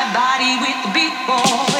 my body with the beat boy.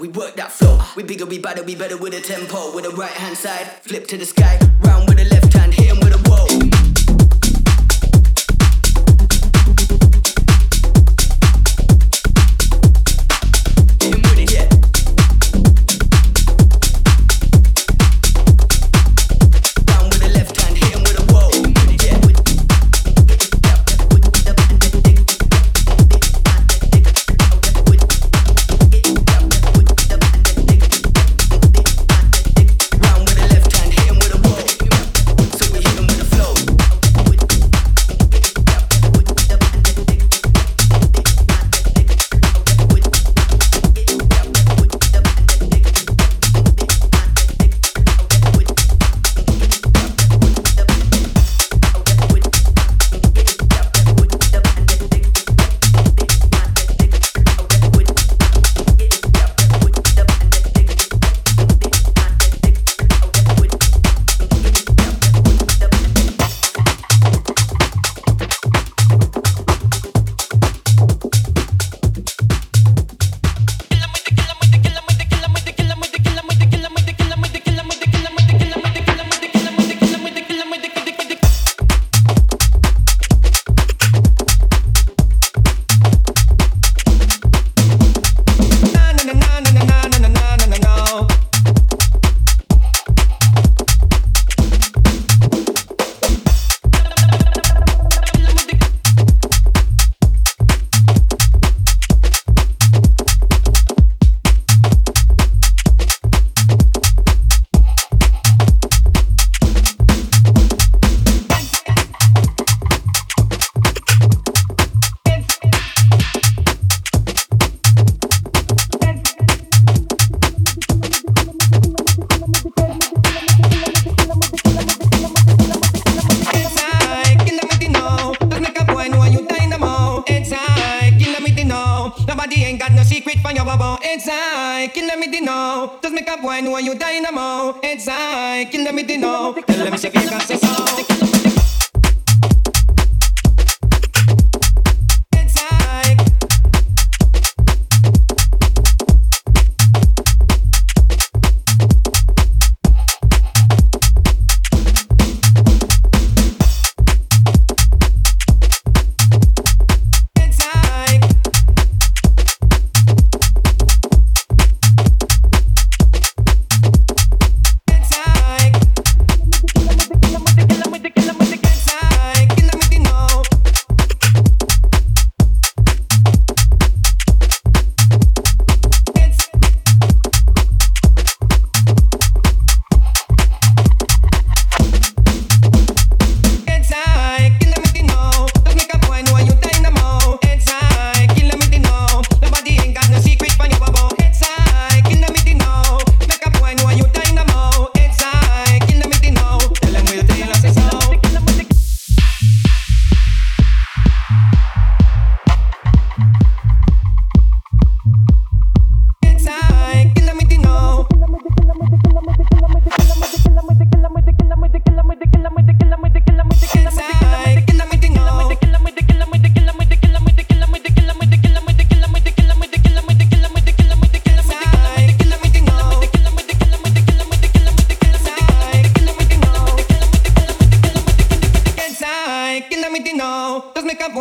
We work that flow. We bigger, we better we better with a tempo. With the right hand side, flip to the sky.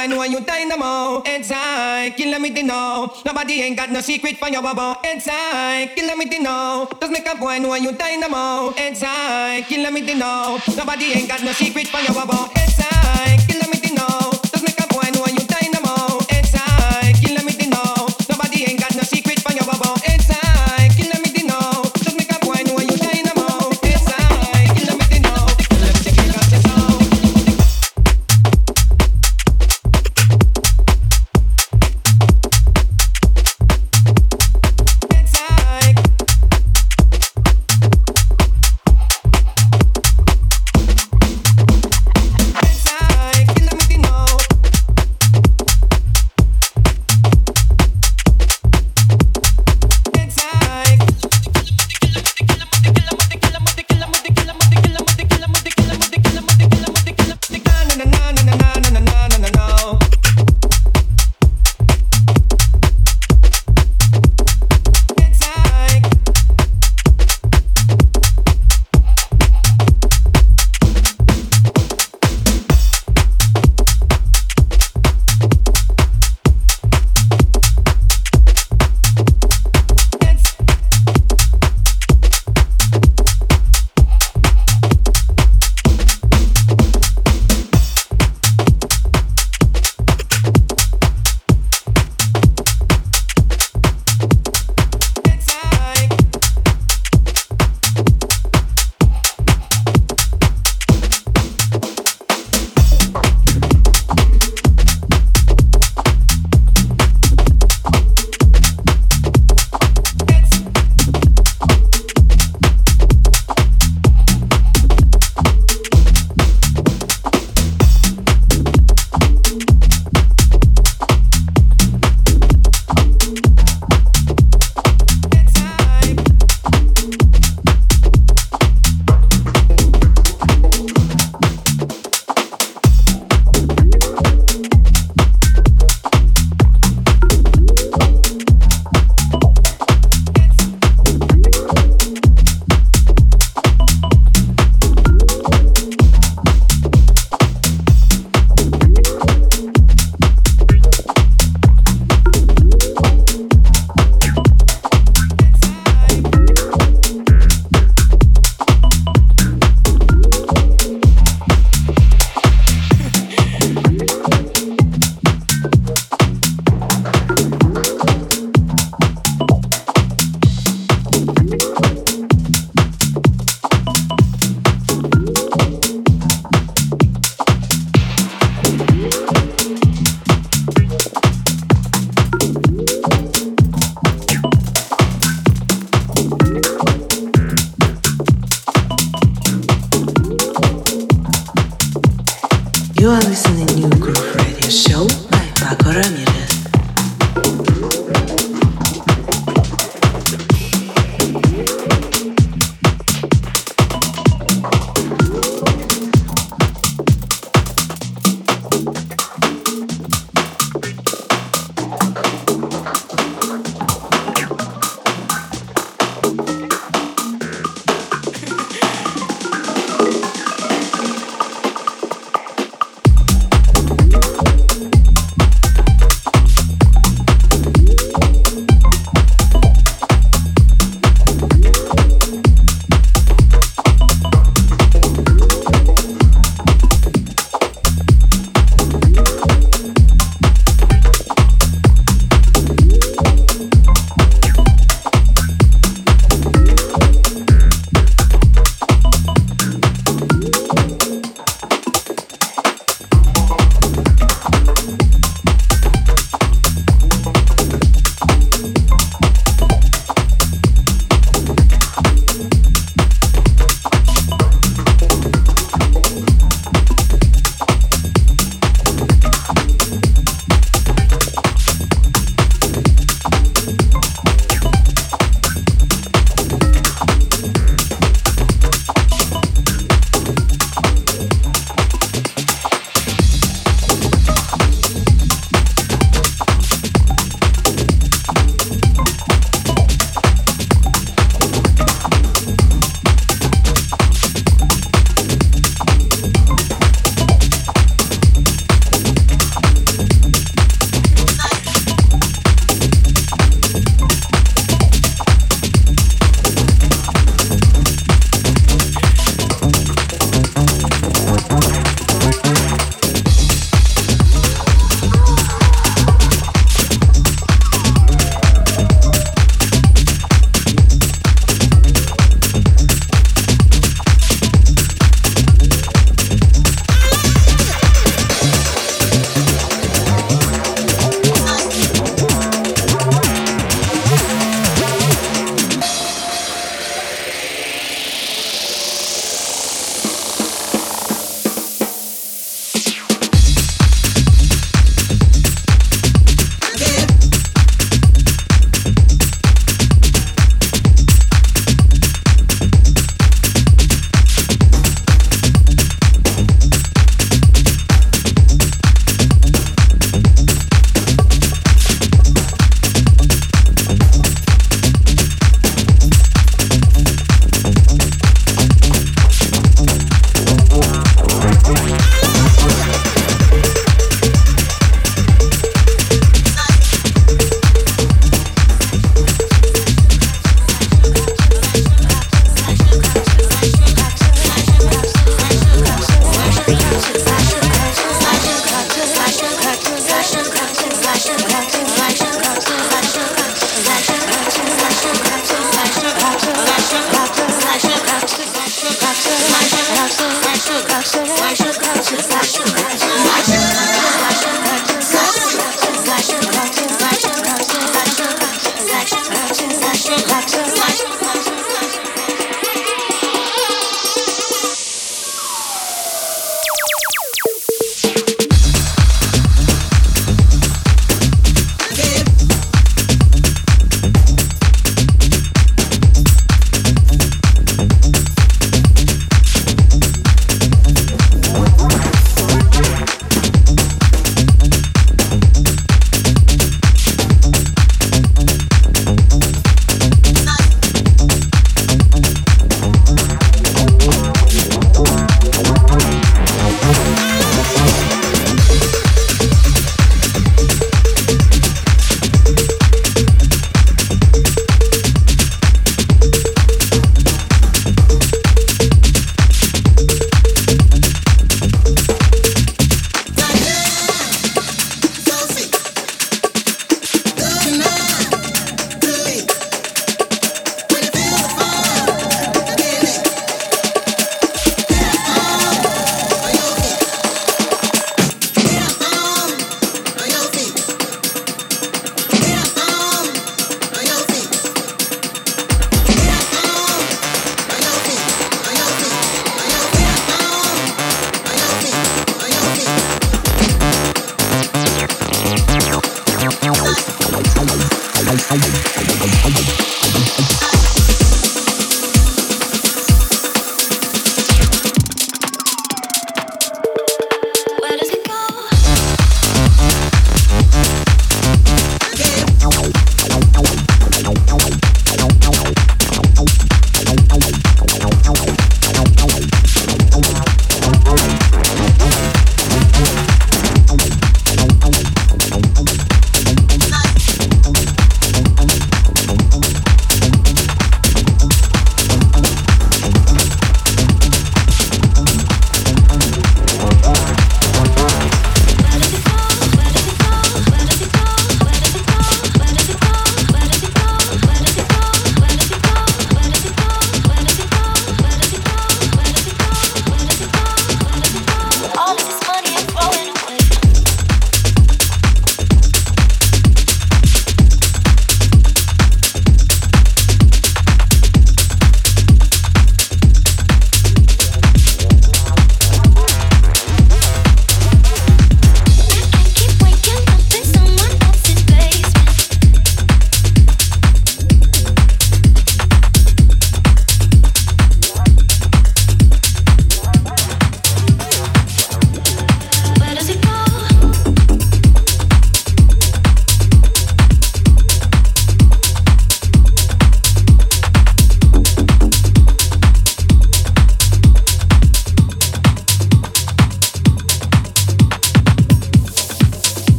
I know you dynamo. Inside, kill me to know. Nobody ain't got no secret for your bubble. Inside, kill me to know. Just make a boy know you dynamo. Inside, kill me to know. Nobody ain't got no secret for your bubble. Inside, kill me to know.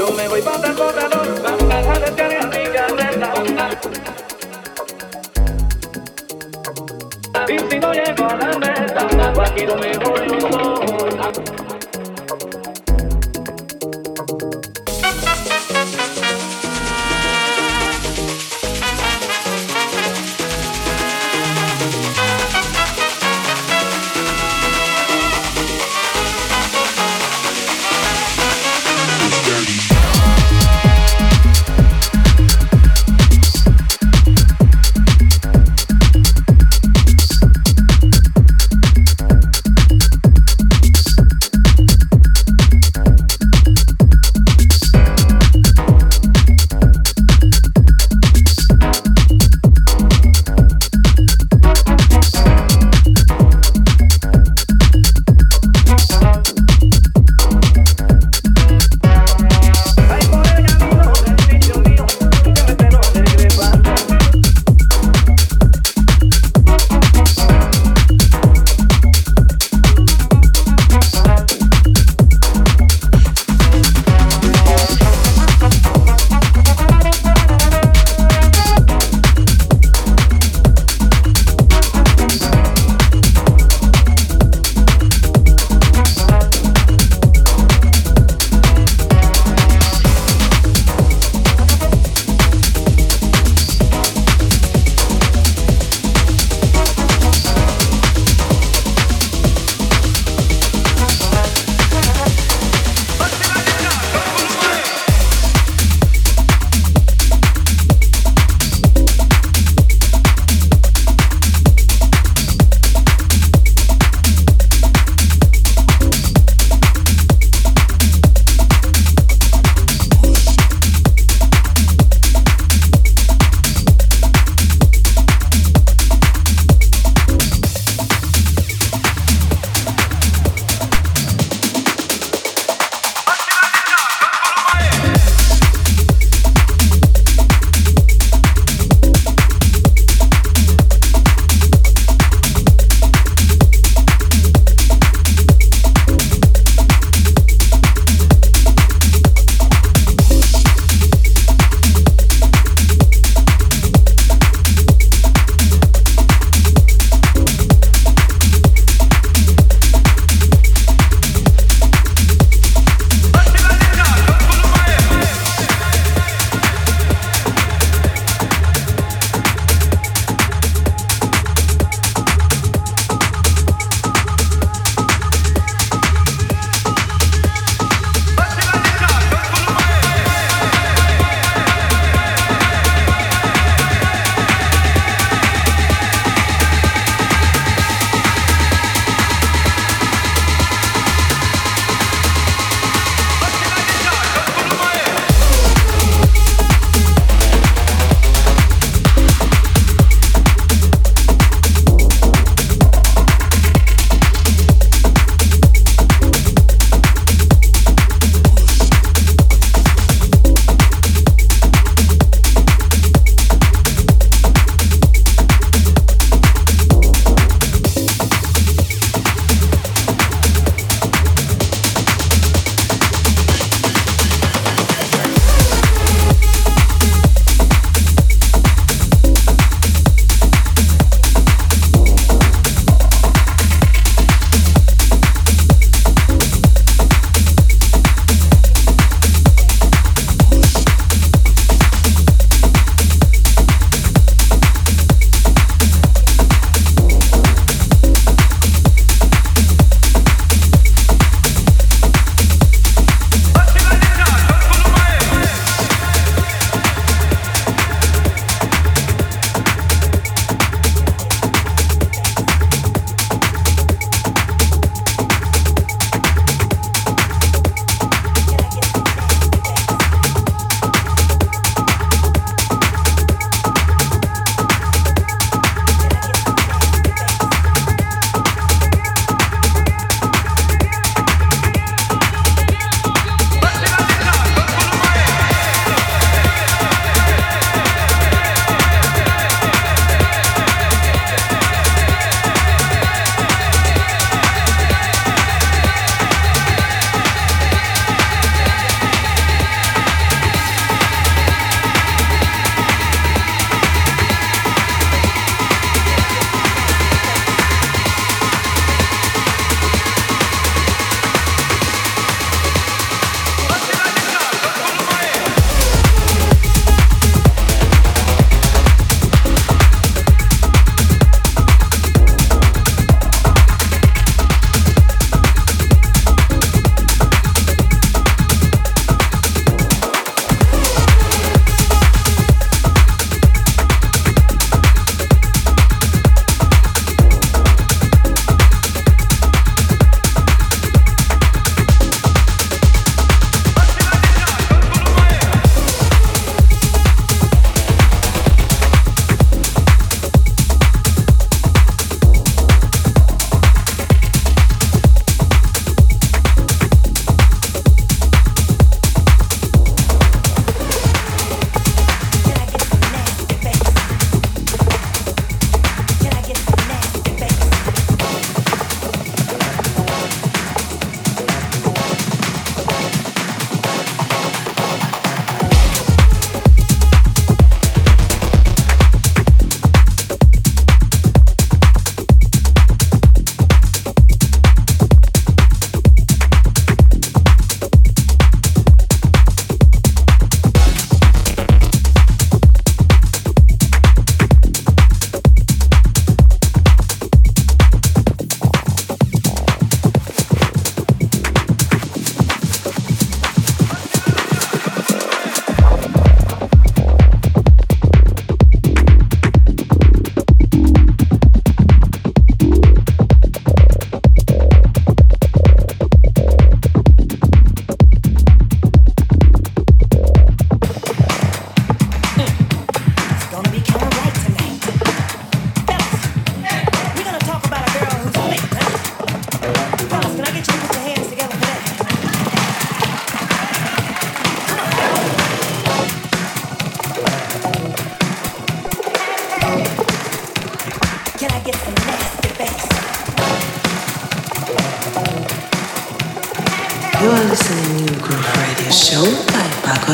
Yo me voy para el Salvador, para la rica renta. Y si no llego a la meta, aquí no me voy yo.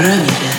You